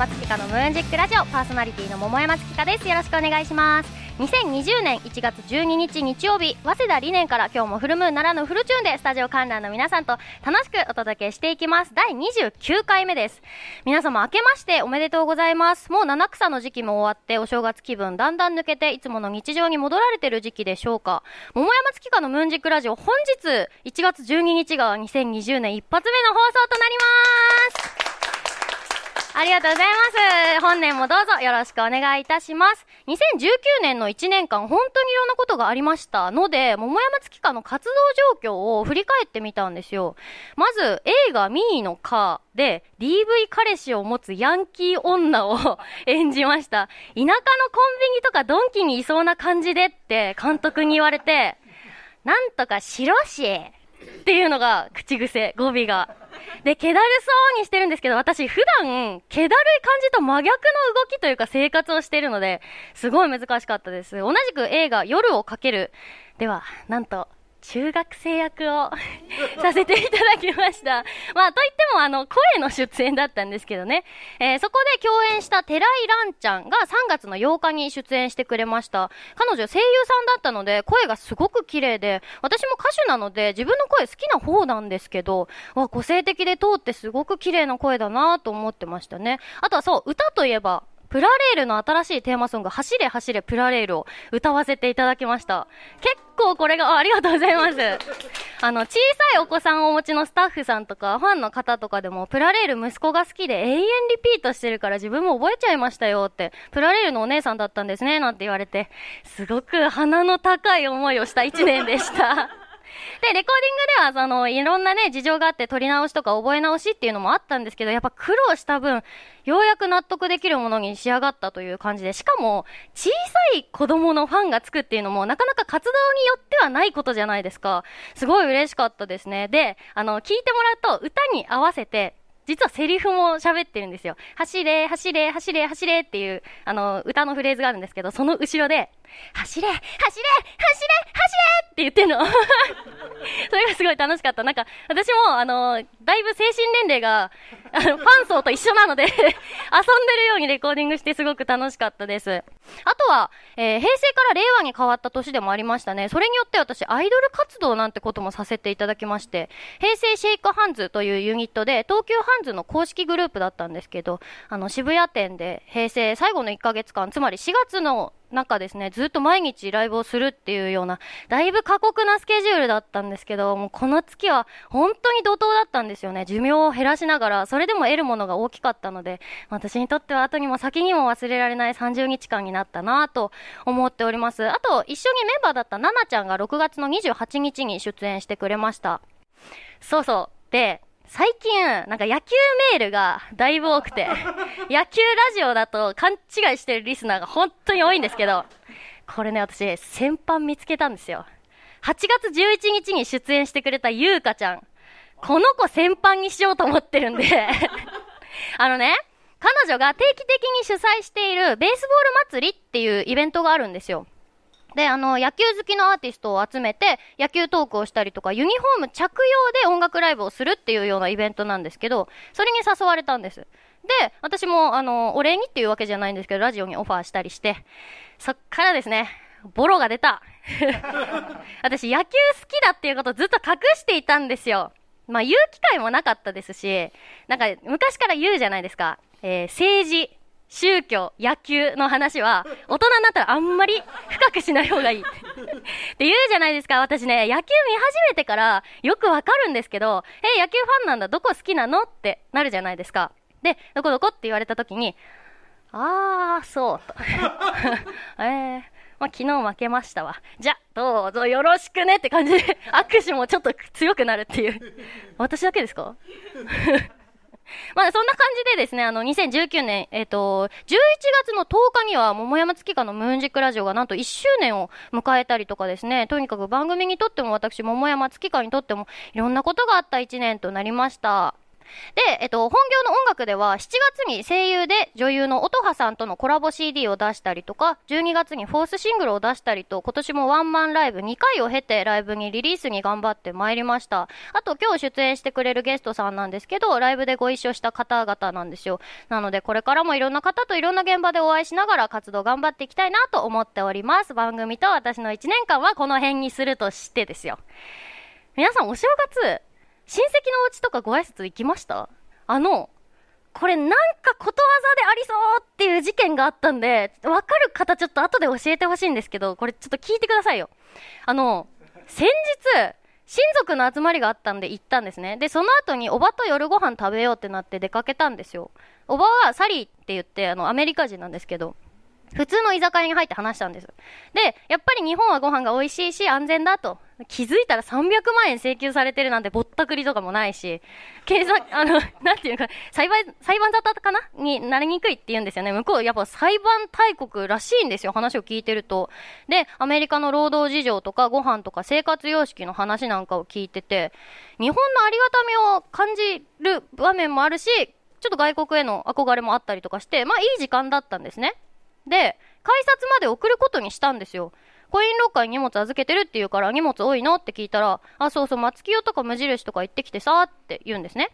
山月花のムーンジックラジオパーソナリティの桃山月花です。よろしくお願いします。2020年1月12日日曜日早稲田理念から今日もフルムーンならぬフルチューンでスタジオ観覧の皆さんと楽しくお届けしていきます。第29回目です。皆様明けましておめでとうございます。もう七草の時期も終わってお正月気分だんだん抜けていつもの日常に戻られてる時期でしょうか。桃山月花のムーンジックラジオ本日1月12日が2020年一発目の放送となります。ありがとうございます。本年もどうぞよろしくお願いいたします。2019年の1年間、本当にいろんなことがありましたので、桃山月花の活動状況を振り返ってみたんですよ。まず、映画ミーのカーで、DV 彼氏を持つヤンキー女を演じました。田舎のコンビニとかドンキにいそうな感じでって監督に言われて、なんとかしろしっていうのが口癖、語尾が。で、気だるそうにしてるんですけど、私普段、気だるい感じと真逆の動きというか生活をしているので、すごい難しかったです。同じく映画、夜をかける。では、なんと、中学生役を させていただきました。まあ、といっても、あの、声の出演だったんですけどね。えー、そこで共演した寺井蘭ちゃんが3月の8日に出演してくれました。彼女声優さんだったので、声がすごく綺麗で、私も歌手なので、自分の声好きな方なんですけど、わ、個性的で通ってすごく綺麗な声だなと思ってましたね。あとはそう、歌といえば、プラレールの新しいテーマソング、走れ走れプラレールを歌わせていただきました。結構これが、あありがとうございます。あの、小さいお子さんをお持ちのスタッフさんとか、ファンの方とかでも、プラレール息子が好きで永遠リピートしてるから自分も覚えちゃいましたよって、プラレールのお姉さんだったんですね、なんて言われて、すごく鼻の高い思いをした一年でした。で、レコーディングでは、その、いろんなね、事情があって撮り直しとか覚え直しっていうのもあったんですけど、やっぱ苦労した分、ようやく納得できるものに仕上がったという感じで、しかも、小さい子供のファンがつくっていうのも、なかなか活動によってはないことじゃないですか。すごい嬉しかったですね。で、あの、聞いてもらうと、歌に合わせて、実はセリフも喋ってるんですよ。走れ、走れ、走れ、走れっていう、あの、歌のフレーズがあるんですけど、その後ろで、走れ、走れ、走れ、走れって言ってんの。それがすごい楽しかった。なんか、私も、あの、だいぶ精神年齢が、あの、ファン層と一緒なので 遊んでるようにレコーディングしてすごく楽しかったです。あとは、えー、平成から令和に変わった年でもありましたね。それによって私、アイドル活動なんてこともさせていただきまして、平成シェイクハンズというユニットで、東急ハンズの公式グループだったんですけど、あの、渋谷店で平成最後の1ヶ月間、つまり4月の中ですね、ずっと毎日ライブをするっていうような、だいぶ過酷なスケジュールだったんですけど、もうこの月は本当に怒涛だったんですよね。寿命を減らしながら、それでも得るものが大きかったので、私にとっては後にも先にも忘れられない30日間になったなと思っております。あと、一緒にメンバーだったナナちゃんが6月の28日に出演してくれました。そうそう。で、最近、なんか野球メールがだいぶ多くて、野球ラジオだと勘違いしてるリスナーが本当に多いんですけど、これね、私、先般見つけたんですよ。8月11日に出演してくれたゆうかちゃん。この子先般にしようと思ってるんで あのね、彼女が定期的に主催しているベースボール祭りっていうイベントがあるんですよ。で、あの、野球好きのアーティストを集めて、野球トークをしたりとか、ユニフォーム着用で音楽ライブをするっていうようなイベントなんですけど、それに誘われたんです。で、私も、あの、お礼にっていうわけじゃないんですけど、ラジオにオファーしたりして、そっからですね、ボロが出た。私、野球好きだっていうことをずっと隠していたんですよ。まあ、言う機会もなかったですし、なんか、昔から言うじゃないですか。えー、政治、宗教、野球の話は、大人になったらあんまり深くしない方がいい。って言うじゃないですか。私ね、野球見始めてからよくわかるんですけど、え、野球ファンなんだ、どこ好きなの？ってなるじゃないですか。で、どこどこって言われた時に、あー、そうと。えー、まあ、昨日負けましたわ。じゃ、どうぞよろしくねって感じで、握手もちょっと強くなるっていう。私だけですか？まあ、そんな感じでですね、あの、2019年、えっ、ー、と、11月の10日には、桃山月花のムーンジックラジオがなんと1周年を迎えたりとかですね、とにかく番組にとっても私、桃山月花にとっても、いろんなことがあった1年となりました。で、えっと、本業の音楽では、7月に声優で女優の音羽さんとのコラボ CD を出したりとか、12月にフォースシングルを出したりと、今年もワンマンライブ2回を経てライブにリリースに頑張ってまいりました。あと、今日出演してくれるゲストさんなんですけど、ライブでご一緒した方々なんですよ。なので、これからもいろんな方といろんな現場でお会いしながら活動頑張っていきたいなと思っております。番組と私の1年間はこの辺にするとしてですよ。皆さんお正月、親戚のお家とかご挨拶行きました？あの、これなんかことわざでありそうっていう事件があったんで、わかる方ちょっと後で教えてほしいんですけど、これちょっと聞いてくださいよ。あの、先日、親族の集まりがあったんで行ったんですね。で、その後におばと夜ご飯食べようってなって出かけたんですよ。おばはサリーって言って、あの、アメリカ人なんですけど、普通の居酒屋に入って話したんです。で、やっぱり日本はご飯が美味しいし安全だと。気づいたら300万円請求されてるなんてぼったくりとかもないし、警察、あの、なんていうか、裁判、裁判沙汰かな？になりにくいって言うんですよね。向こうやっぱ裁判大国らしいんですよ。話を聞いてると。で、アメリカの労働事情とかご飯とか生活様式の話なんかを聞いてて、日本のありがたみを感じる場面もあるし、ちょっと外国への憧れもあったりとかして、まあいい時間だったんですね。で、改札まで送ることにしたんですよ。コインロッカーに荷物預けてるって言うから荷物多いのって聞いたら、あ、そうそう、松清とか無印とか行ってきてさって言うんですね。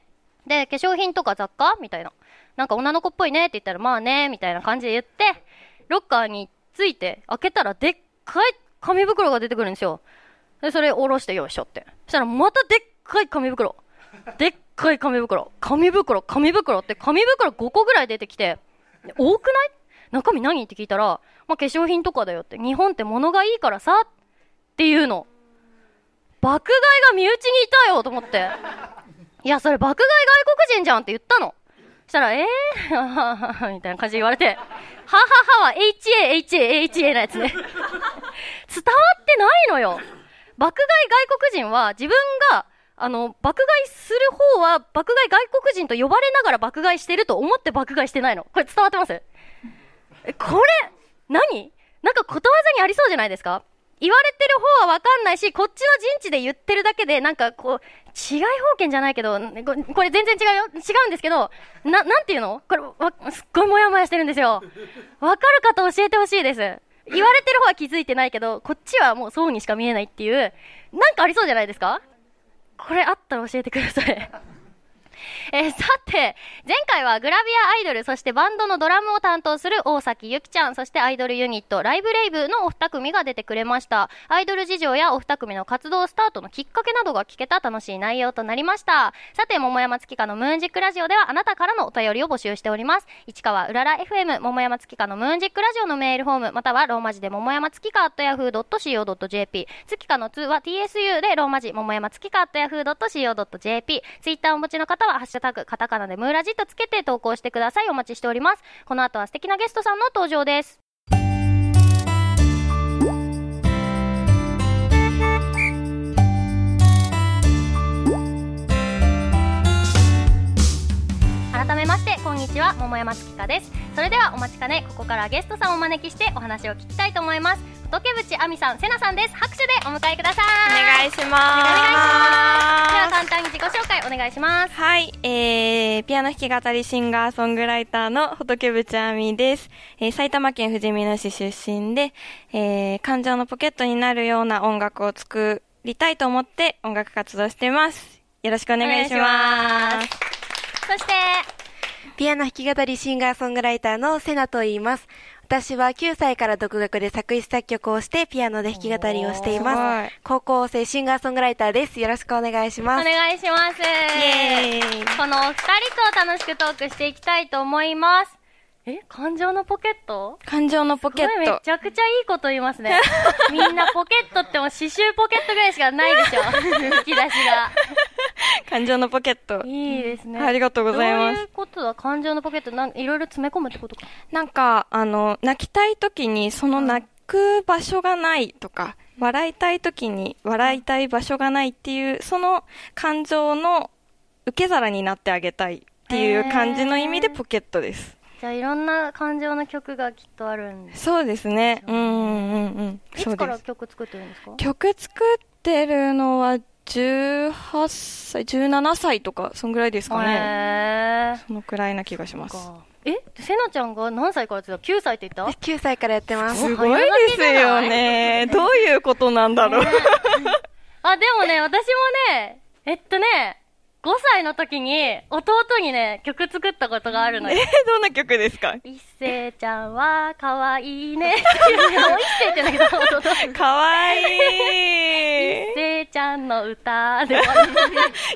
で、化粧品とか雑貨？みたいな。なんか女の子っぽいねって言ったら、まあね、みたいな感じで言って、ロッカーについて開けたらでっかい紙袋が出てくるんですよ。で、それ下ろしてよいしょって。そしたらまたでっかい紙袋。でっかい紙袋。紙袋、紙袋って紙袋5個ぐらい出てきて、多くない？中身何？って聞いたら、まあ、化粧品とかだよって。日本って物がいいからさっていうの。爆買いが身内にいたよと思って。いや、それ爆買い外国人じゃんって言ったの。そしたら、えー、みたいな感じで言われて、はははは HA、HA、HA なやつね。伝わってないのよ。爆買い外国人は自分が、あの、爆買いする方は爆買い外国人と呼ばれながら爆買いしてると思って爆買いしてないの。これ伝わってます？これ、何？なんかことわざにありそうじゃないですか？言われてる方はわかんないし、こっちの陣地で言ってるだけで、なんかこう、違い保険じゃないけど、これ全然違うよ。違うんですけど、な、なんていうの？これ、わ、すっごいもやもやしてるんですよ。わかる方教えてほしいです。言われてる方は気づいてないけど、こっちはもうそうにしか見えないっていう、なんかありそうじゃないですか？これあったら教えてください。えー、さて、前回はグラビアアイドル、そしてバンドのドラムを担当する大崎ゆきちゃん、そしてアイドルユニット、ライブレイブのお二組が出てくれました。アイドル事情やお二組の活動スタートのきっかけなどが聞けた楽しい内容となりました。さて、桃山月花のムーンジックラジオではあなたからのお便りを募集しております。市川うらら FM、桃山月花のムーンジックラジオのメールフォーム、またはローマ字で桃山月花 yahoo.co.jp、月花の2は TSU でローマ字、桃山月花 yahoo.co.jp、ツイッターをお持ちの方は、ハッシュタグ、カタカナでムーラジットつけて投稿してください。お待ちしております。この後は素敵なゲストさんの登場です。改めましてこんにちは桃山月花ですそれではお待ちかねここからゲストさんをお招きしてお話を聞きたいと思います仏淵亜美さん、せなさんです。拍手でお迎えください。お願いします。お願いします。では簡単に自己紹介お願いします。はい、えー、ピアノ弾き語りシンガーソングライターの仏淵亜美です。えー、埼玉県富士見野市出身で、えー、感情のポケットになるような音楽を作りたいと思って音楽活動しています。よろしくお願いします。そして、ピアノ弾き語りシンガーソングライターのセナと言います。私は9歳から独学で作詞作曲をしてピアノで弾き語りをしています。高校生シンガーソングライターです。よろしくお願いします。お願いします。イエーイ。このお二人と楽しくトークしていきたいと思います。え感情のポケット？感情のポケット。めちゃくちゃいいこと言いますね。みんなポケットっても刺繍ポケットぐらいしかないでしょ。引き出しが。感情のポケット。いいですね。ありがとうございます。どういうことだ感情のポケット？なんいろいろ詰め込むってことか。なんか、あの、泣きたい時にその泣く場所がないとか、笑いたい時に笑いたい場所がないっていう、その感情の受け皿になってあげたいっていう感じの意味でポケットです。じゃあいろんな感情の曲がきっとあるんですそうですね。うんうんうん。いつから曲作ってるんですか？曲作ってるのは18歳、17歳とか、そんぐらいですかね。そのくらいな気がします。え？せなちゃんが何歳からやってた ?9 歳って言った？9歳からやってます。すごいですよね。どういうことなんだろう。あ、でもね、私もね、えっとね、5歳の時に弟にね、曲作ったことがあるのよ。え、どんな曲ですか？一星ちゃんは可愛いね。一星って言うんだけど、弟。かわい一い。星ちゃんの歌でも、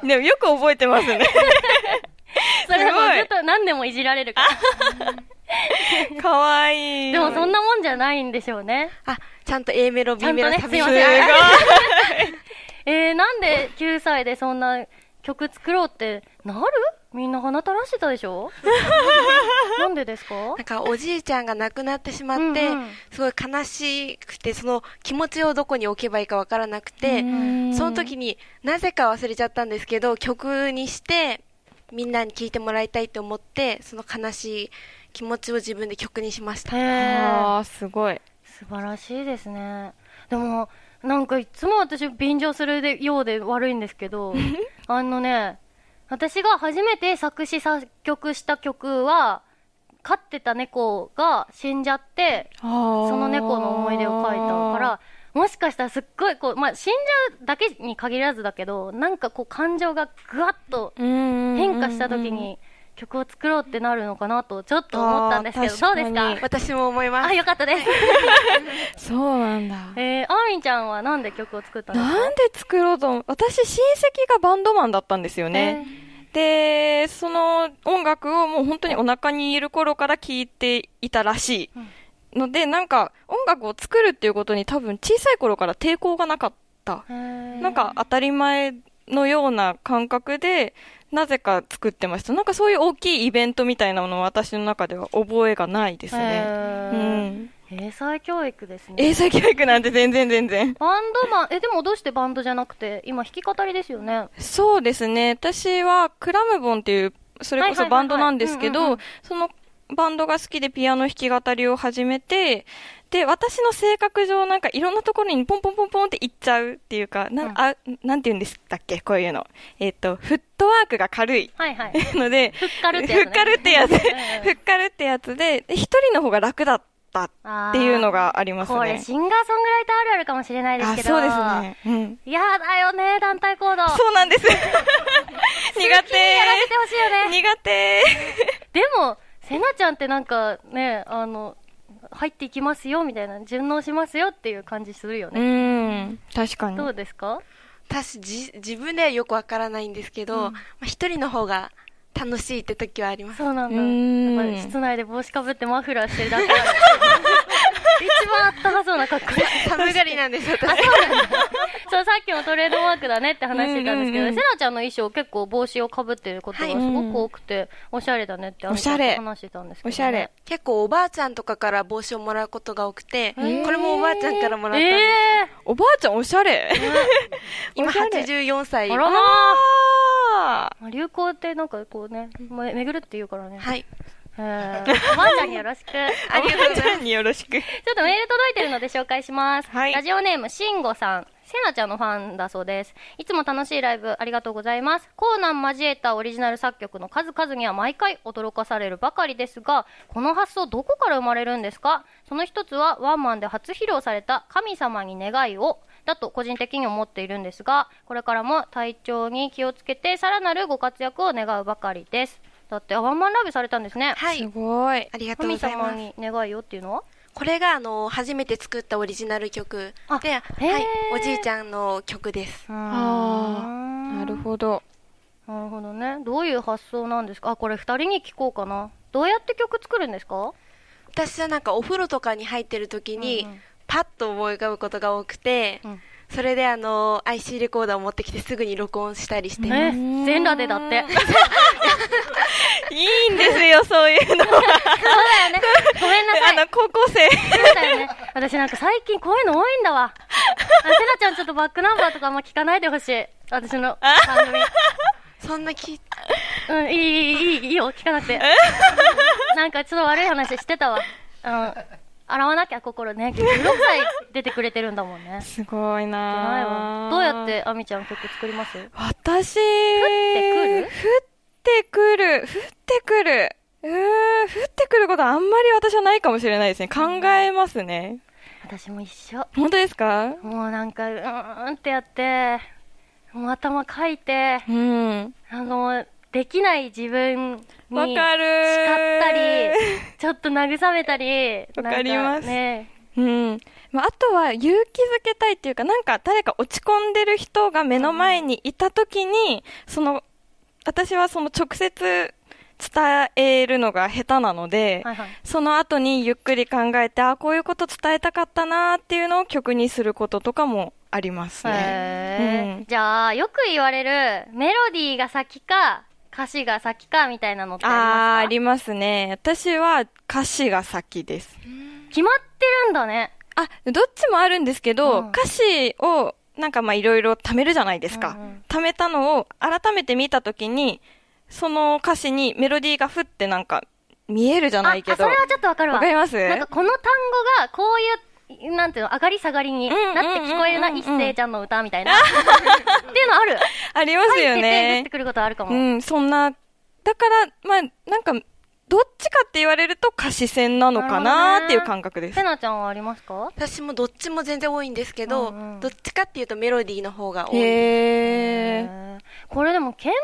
でもよく覚えてますね。それもずっと何でもいじられるから。かわいい。でもそんなもんじゃないんでしょうね。あ、ちゃんと A メロ、B メロ、ねすいません えー、なんで9歳でそんな曲作ろうってなる？みんな鼻垂らしてたでしょ？なんでですか？なんかおじいちゃんが亡くなってしまって、うんうんすごい悲しくて、その気持ちをどこに置けばいいかわからなくて、んその時になぜか忘れちゃったんですけど、曲にしてみんなに聴いてもらいたいと思って、その悲しい気持ちを自分で曲にしました。あー、すごい。素晴らしいですね。でも、なんかいつも私便乗するでようで悪いんですけど、あのね、私が初めて作詞作曲した曲は、飼ってた猫が死んじゃって、そその猫の思い出を書いたから、もしかしたらすっごいこう、まあ、死んじゃうだけに限らずだけど、なんかこう感情がぐわっと変変化した時に曲を作ろうってなるのかなとちょっと思ったんですけど、あーどうですか？私も思いますあ、。よかったです。そうなんだ。えー、あーみんちゃんはなんで曲を作ったんですか？なんで作ろうと思う？私、親戚がバンドマンだったんですよね。で、その音楽をもう本当にお腹にいる頃から聴いていたらしい。ので、なんか音楽を作るっていうことに多分小さい頃から抵抗がなかった。なんか当たり前のような感覚で、なぜか作ってました。なんかそういう大きいイベントみたいなものは私の中では覚えがないですね。へうーん。英才教育ですね。英才教育なんて全然全然。バンドマン、え、でもどうしてバンドじゃなくて、今弾き語りですよね。そうですね。私はクラムボンっていう、それこそバンドなんですけど、そのバンドが好きでピアノ弾き語りを始めて、で、私の性格上なんかいろんなところにポンポンポンポンって行っちゃうっていうか、な、うんあ、なんて言うんでしたっけ？こういうの。えっ、と、フットワークが軽い。はいはい。ので、ふっかるってやつねふっかるってやつ。うんふっかるってやつで、で一人の方が楽だったっていうのがありますね。これ、シンガーソングライターあるあるかもしれないですあ、けど。そうですね。うん。嫌だよね、団体行動。そうなんです。苦手。やらせてほしいよね。苦手。でも、せなちゃんってなんかね、あの、入っていきますよみたいな、順応しますよっていう感じするようね。ん。確かに。どうですか？私じ、自分ではよくわからないんですけど、うんまあ一人の方が楽しいって時はあります。そうなんだ。ん室内で帽子かぶってマフラーしてるだけ番あったかそうな格好で。寒がりなんです、あ、私。そうなんだ。そう、さっきもトレードマークだねって話してたんですけど、うんうんうんせなちゃんの衣装結構帽子をかぶってることがすごく多くて、おしゃれだねっておしゃれ話してたんですけど、ね。おしゃれ。結構おばあちゃんとかから帽子をもらうことが多くて、こーれもおばあちゃんからもらったんです。えおばあちゃんおしゃれ。今 おしゃれ84歳。あらまあまあ流行ってなんかこうね、め巡るって言うからね。はい。へーおばあちゃんによろしく。ありがとうございますによろしく。ちょっとメール届いてるので紹介します。はいラジオネーム、しんごさん。せなちゃんのファンだそうです。いつも楽しいライブありがとうございます。コーナー交えたオリジナル作曲の数々には毎回驚かされるばかりですが、この発想どこから生まれるんですか？その一つはワンマンで初披露された神様に願いをだと個人的に思っているんですが、これからも体調に気をつけてさらなるご活躍を願うばかりです。だって、あワンマンライブされたんですね。すはい。ごい。ありがとうご神ざいます。様に願いをっていうの？はこれが、あの、初めて作ったオリジナル曲あで、はい、おじいちゃんの曲です。ああ、なるほど。なるほどね。どういう発想なんですか？あ、これ二人に聞こうかな。どうやって曲作るんですか？私はなんかお風呂とかに入ってる時に、うんうんパッと思い浮かぶことが多くて、うんそれであの、IC レコーダーを持ってきてすぐに録音したりしてます。ね、全裸でだって。いいんですよ、そういうのは。そうだよね。ごめんなさい。あの、高校生。そうだよね。私なんか最近こういうの多いんだわ。あせなちゃんちょっとバックナンバーとかあんま聞かないでほしい。私の番組。そんなき、うん、いい、いい、いい、いいよ、聞かなくて。なんかちょっと悪い話してたわ。うん。洗わなきゃ心ね。16歳、出てくれてるんだもんね。すごいなどうやってあみちゃん曲作ります？私、降ってくる？降ってくる。降ってくる。うーん、降ってくることはあんまり私はないかもしれないですね。考えますね。私も一緒。本当ですか？もうなんか、うーんってやって、もう頭かいて、うん。なんかもう、できない自分に、叱ったり、ちょっと慰めたり、わかりますね、うん。まあ、あとは勇気づけたいっていうか、なんか誰か落ち込んでる人が目の前にいたときに、その、私はその直接伝えるのが下手なので、はいはい。その後にゆっくり考えて、あ、こういうこと伝えたかったなっていうのを曲にすることとかもありますね。うんじゃあ、よく言われる、メロディーが先か、歌詞が先かみたいなのってありますか？りますね。私は歌詞が先です。決まってるんだね。あ、どっちもあるんですけど、うん歌詞をなんかまあいろいろ貯めるじゃないですか。うんうん貯めたのを改めて見たときに、その歌詞にメロディーがふってなんか見えるじゃないけあ、あど。それはちょっとわかるわ。わかります？なんかこの単語が、こういう、なんていうの、上がり下がりになって聞こえるな、うん。うんうんうん一星ちゃんの歌みたいな。っていうのある。ありますよね。て。くることあるかも。うん、そんな、だから、まあ、なんか、どっちかって言われると歌詞戦なのかなっていう感覚です。せ。なちゃんはありますか？私もどっちも全然多いんですけど、うんうん。どっちかっていうとメロディーの方が多いこれでも鍵盤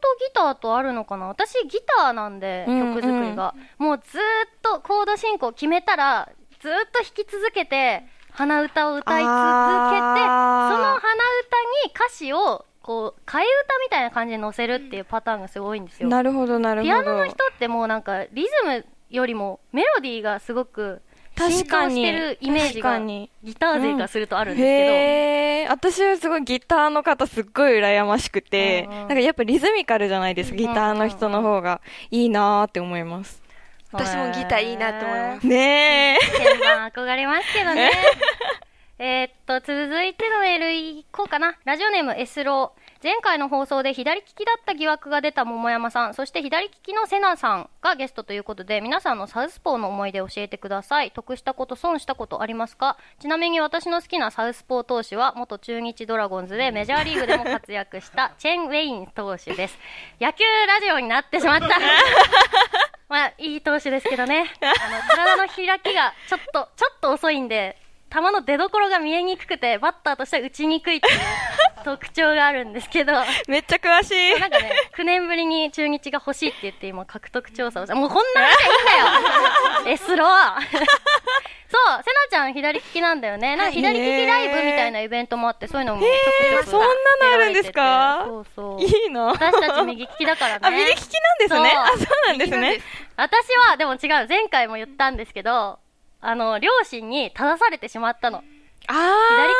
とギターとあるのかな？私ギターなんでうん。曲作りが、もうずーっとコード進行決めたらずーっと弾き続けて鼻歌を歌い続けてその鼻歌に歌詞をこう替え歌みたいな感じで載せるっていうパターンがすごいんですよ。なるほど、なるほど。ピアノの人ってもうなんかリズムよりもメロディーがすごく浸確かに透してるイメージがギター勢からするとあるんですけど、へー。私はすごいギターの方すっごい羨ましくて、うん。うんなんかやっぱリズミカルじゃないですか、ギターの人の方がいいなーって思います。私もギターいいなって思います。ねえ。鍵盤憧れますけどね。えーっと、続いてのメールいこうかな。ラジオネーム S ロー。前回の放送で左利きだった疑惑が出た桃山さん、そして左利きのセナさんがゲストということで、皆さんのサウスポーの思い出を教えてください。得したこと、損したことありますか？ちなみに私の好きなサウスポー投手は、元中日ドラゴンズでメジャーリーグでも活躍したチェン・ウェイン投手です。野球ラジオになってしまった。まあ、いい投手ですけどね。あの、体の開きがちょっと、ちょっと遅いんで、球の出所が見えにくくて、バッターとしては打ちにくいっていう 特徴があるんですけど、なんめっちゃ詳しい。かね、9年ぶりに中日が欲しいって言って今獲得調査をした。もうこんな話はいいんだよエスローそう、セナちゃん左利きなんだよね。なんか左利きライブみたいなイベントもあって、そういうのもちょくちょくそんなのあるんですか？そうそう。いいな。私たち右利きだからね。あ、右利きなんですね？あ、そうなんですね。私は、でも違う、前回も言ったんですけど、あの、両親に正されてしまったの。あ左利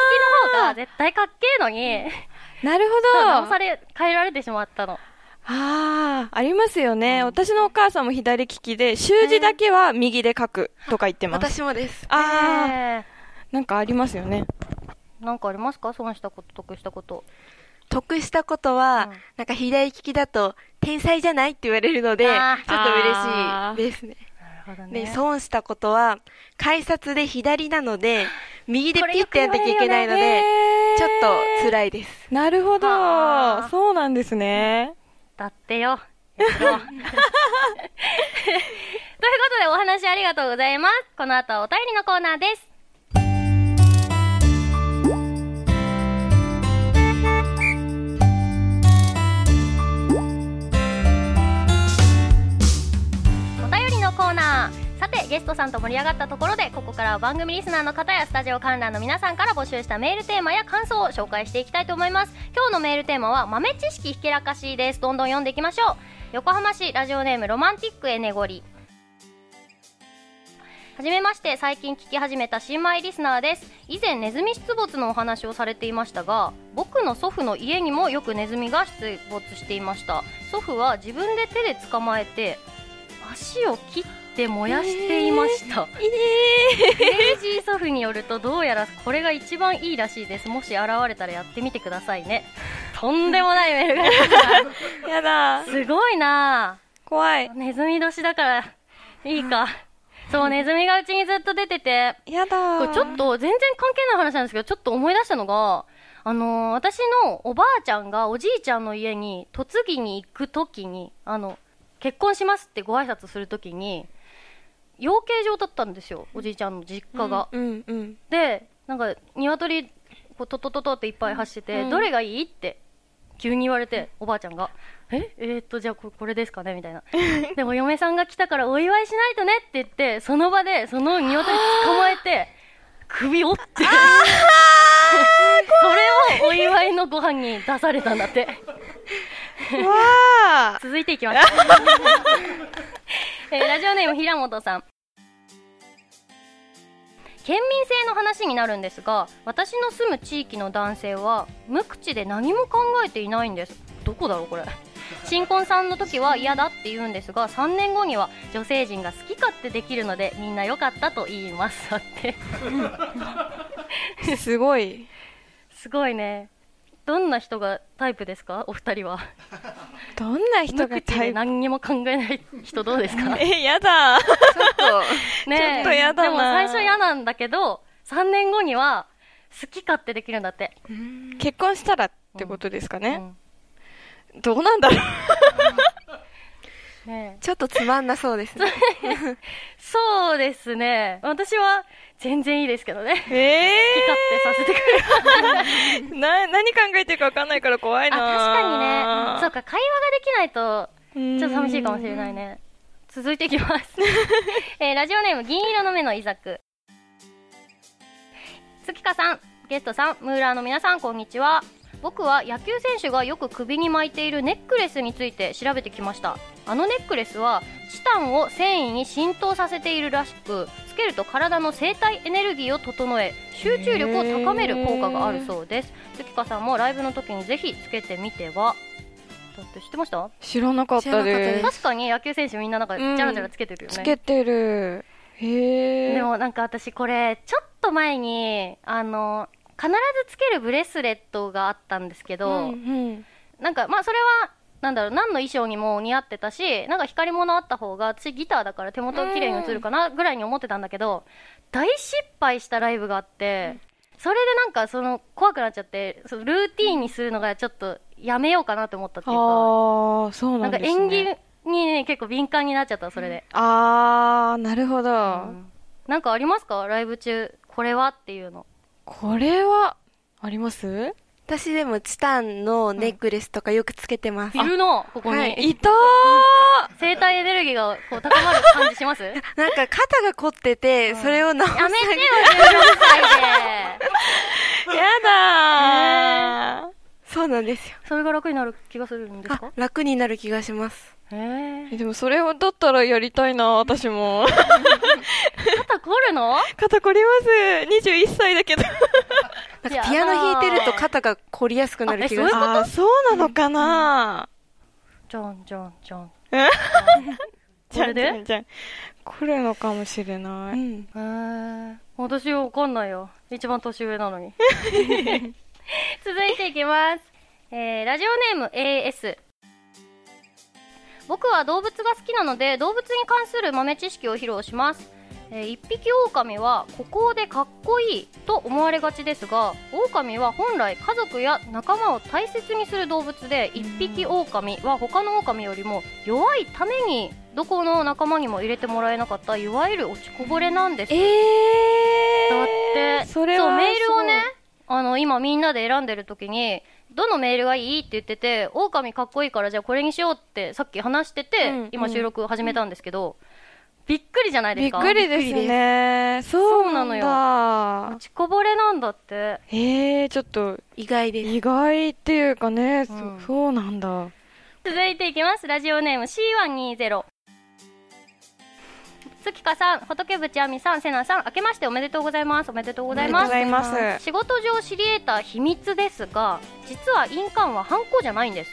きの方が絶対かっけえのに、なるほそう、ど。直され、変えられてしまったの。ああ、ありますよね。私のお母さんも左利きで、習字だけは右で書くとか言ってます。私もです。ああ、えなんかありますよね。ーなんかありますか？損したこと、得したこと。得したことは、うんなんか左利きだと、天才じゃないって言われるので、ちょあっーと嬉しいですね。なるほどで、損したことは、改札で左なので、右でピッてやんなきゃいけないので、ちょっと辛いです。なるほはあど。そうなんですね。だってよ。ということでお話ありがとうございます。この後はお便りのコーナーです。コーナー。さてゲストさんと盛り上がったところでここからは番組リスナーの方やスタジオ観覧の皆さんから募集したメールテーマや感想を紹介していきたいと思います。今日のメールテーマは豆知識ひけらかしです。どんどん読んでいきましょう。横浜市ラジオネームロマンティックエネゴリ。はじめまして最近聞き始めた新米リスナーです。以前ネズミ出没のお話をされていましたが僕の祖父の家にもよくネズミが出没していました。祖父は自分で手で捕まえて足を切って燃やしていました、クレイジー祖父によるとどうやらこれが一番いいらしいです。もし現れたらやってみてくださいね。とんでもないメールが。来やだ。た。すごいな。怖い。ネズミ年だからいいか。そうネズミがうちにずっと出てて。やだこれちょっと全然関係ない話なんですけどちょっと思い出したのがあのー私のおばあちゃんがおじいちゃんの家に嫁ぎに行く時にあの結婚しますってご挨拶する時に養鶏場だったんですよおじいちゃんの実家が、うんうんでなんか鶏こうトトトトっていっぱい走ってて、うんどれがいいって急に言われておばあちゃんが「え？えーっとじゃあここれですかね」みたいな。でも嫁さんが来たからお祝いしないとねって言ってその場でその鶏捕まえて 首折って。それをお祝いのご飯に出されたんだってわあ。続いていきます、えーラジオネーム平本さん。県民性の話になるんですが私の住む地域の男性は無口で何も考えていないんです。どこだろうこれ。新婚さんの時は嫌だって言うんですが3年後には女性陣が好き勝手できるのでみんな良かったと言います。だって。すごい。すごいねどんな人がタイプですか？お二人は。どんな人がタイプ？何にも考えない人どうですか？えやだ。ちょっと、ねえ。ちょっとやだな。でも最初嫌なんだけど3年後には好き勝手できるんだって、結婚したらってことですかね、うん。どうなんだろうね。えちょっとつまんなそうですね。そうですね。私は全然いいですけどね。好きえ勝手させてくれる。ー、な何考えてるか分かんないから怖いあ確なかにね。そうか会話ができないとちちょっと寂しいかもしれないね。続いていきます、えーラジオネーム銀色の目のイザク。月香さんゲストさんムーラーの皆さんこんにちは僕は野球選手がよく首に巻いているネックレスについて調べてきました。あのネックレスはチタンを繊維に浸透させているらしくつけると体の生体エネルギーを整え集中力を高める効果があるそうです。月香さんもライブの時にぜひつけてみては？だって知ってました？知らなかったでです。確かに野球選手みんななんかジャラジャラつけてるよね、つけてる。へえでもなんか私これちょっと前にあの必ずつけるブレスレットがあったんですけど、うんうんなんかまあそれはなんだろう何の衣装にも似合ってたしなんか光り物あった方が私ギターだから手元綺麗に映るかなぐらいに思ってたんだけど大失敗したライブがあってそれでなんかその怖くなっちゃってそのルーティーンにするのがちょっとやめようかなと思ったっていうかああそうななんんですか演技ねにね結構敏感になっちゃったそれで、ああなるほど、うん。なんかありますか？ライブ中これは？っていうのこれはあります？私でもチタンのネックレスとかよくつけてます。いるのここに、はい。いた生体エネルギーがこう高まる感じします？やめてよなんか肩が凝ってて、それを直す14歳でーやだーそうなんですよ。それが楽になる気がするんですあか、楽になる気がします。へええでもそれをだったらやりたいな私も。肩凝るの？肩こります。21歳だけど。なんかピアノ弾いてると肩が凝りやすくなる気がしあまあー。そうなのかな、じゃんじゃんじゃんえ？これで？じゃんじゃんじゃん。来るのかもしれなす。うい、ん。へえ私わかんないよ。一番年上なのに 続いていきます、えーラジオネーム AS 僕は動物が好きなので動物に関する豆知識を披露します、えー一匹狼は孤高でかっこいいと思われがちですが狼は本来家族や仲間を大切にする動物で一匹狼は他の狼よりも弱いためにどこの仲間にも入れてもらえなかったいわゆる落ちこぼれなんです。えだー、ってそれはそうメールをねすあの今みんなで選んでる時にどのメールがいいって言ってて狼かっこいいからじゃあこれにしようってさっき話してて、うん今収録始めたんですけど、びっくりじゃないですか？びっくりですね。そうなんそうだ落ちこぼれなんだって。えー、ちょっと意外です。意外っていうかね、そうん。そうなんだ。続いていきます。ラジオネーム C120 月香さん仏淵亜美さんせなさん明けましておめでとうございます。おめでとうございます。仕事上知り得た秘密ですが実は印鑑はハンコじゃないんです。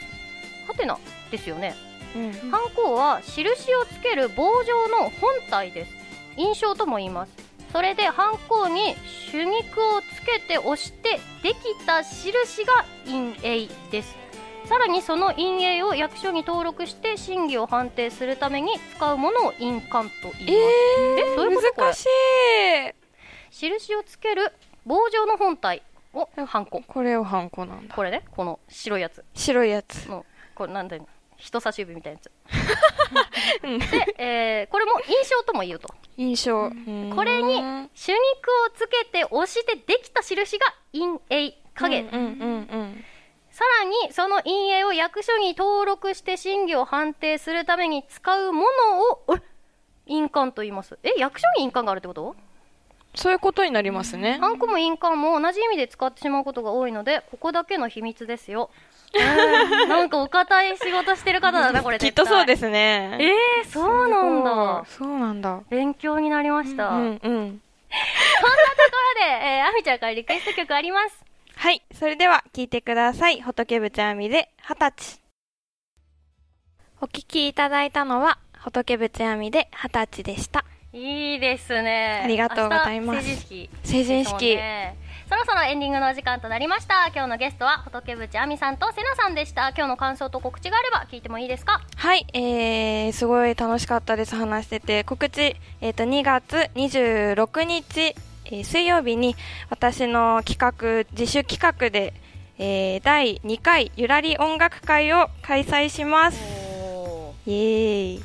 はてなですよね。うんハンコは印をつける棒状の本体です。印象とも言います。それでハンコに手肉をつけて押してできた印が印影ですさらにその印影を役所に登録して審議を判定するために使うものを印鑑と言います、えー、どういうこと難しい。印をつける棒状の本体をハンコこれをハンコなんだ。これねこの白いやつ。白いやつ。のこれなんだよ。人差し指みたいなやつ。で、えー、これも印象とも言うと。印象。これに手肉をつけて押してできた印が印影影、うんうんうんうんさらにその印影を役所に登録して審議を判定するために使うものを印鑑と言います。え？役所に印鑑があるってこと？そういうことになりますね。ハンコも印鑑も同じ意味で使ってしまうことが多いのでここだけの秘密ですよ。なんかお堅い仕事してる方だなこれきっとそうですね。えー、そうなんだ。そうなんだ。勉強になりました、うんうん、そんなところで、えー、あみちゃんからリクエスト曲ありますはい。それでは、聴いてください。仏ぶちあみで、二十歳。お聴きいただいたのは、仏ぶちあみで、二十歳でした。いいですね。ありがとうございます。成人式、成人式。そろそろエンディングのお時間となりました。今日のゲストは、仏ぶちあみさんとせなさんでした。今日の感想と告知があれば聞いてもいいですか？はい、えー、すごい楽しかったです。話してて。告知、えっ、ー、と、2月26日、えー、水曜日に私の企画、自主企画で、えー、第2回ゆらり音楽会を開催します。イエーイ。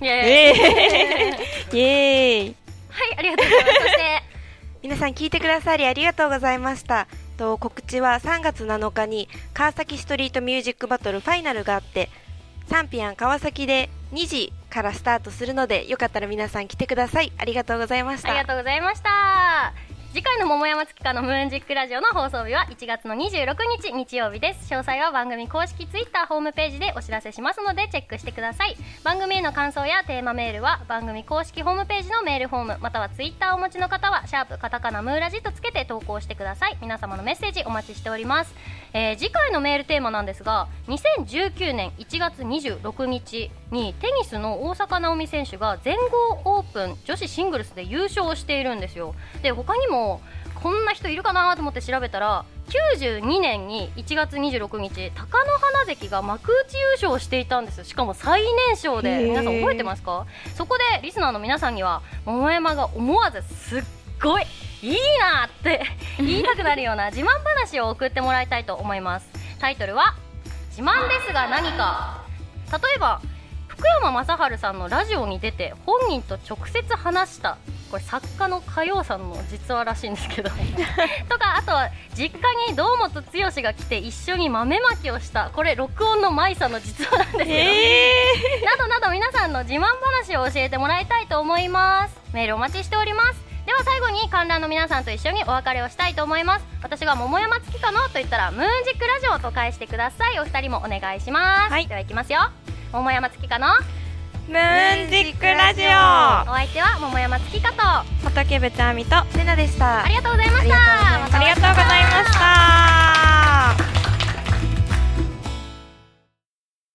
イエーイ。イエーイ。はい、ありがとうございます。そして、皆さん聞いてくださりありがとうございました。と告知は3月7日に川崎ストリートミュージックバトルファイナルがあって、サンピアン川崎で2時からスタートするのでよかったら皆さん来てください。ありがとうございました。ありがとうございました。次回の桃山月花のムーンジックラジオの放送日は1月の26日日曜日です。詳細は番組公式ツイッターホームページでお知らせしますのでチェックしてください。番組への感想やテーマメールは番組公式ホームページのメールフォームまたはツイッターをお持ちの方はシャープカタカナムーラジとつけて投稿してください。皆様のメッセージお待ちしております、えー、次回のメールテーマなんですが2019年1月26日にテニスの大坂なおみ選手が全豪オープン女子シングルスで優勝しているんですよ。で他にもこんな人いるかなと思って調べたら92年に1月26日貴乃花関が幕内優勝していたんです。しかも最年少で皆さん覚えてますか？そこでリスナーの皆さんには桃山が思わずすっごいいいなって 言いたくなるような自慢話を送ってもらいたいと思います。タイトルは「自慢ですが何か」例えば福山雅治さんのラジオに出て本人と直接話したこれ作家の歌謡さんの実話らしいんですけど。とかあとは実家に堂本剛が来て一緒に豆まきをしたこれ録音の舞さんの実話なんですけど、えー、などなど皆さんの自慢話を教えてもらいたいと思います。メールお待ちしております。では最後に観覧の皆さんと一緒にお別れをしたいと思います。私が桃山月かのと言ったらムーンジックラジオと返してください。お二人もお願いします、はい、ではいきますよ。桃山月かのムーンジックラジオ。お相手は桃山月香と。仏部ちゃみと。セナでした。ありがとうございました。ありがとうございました。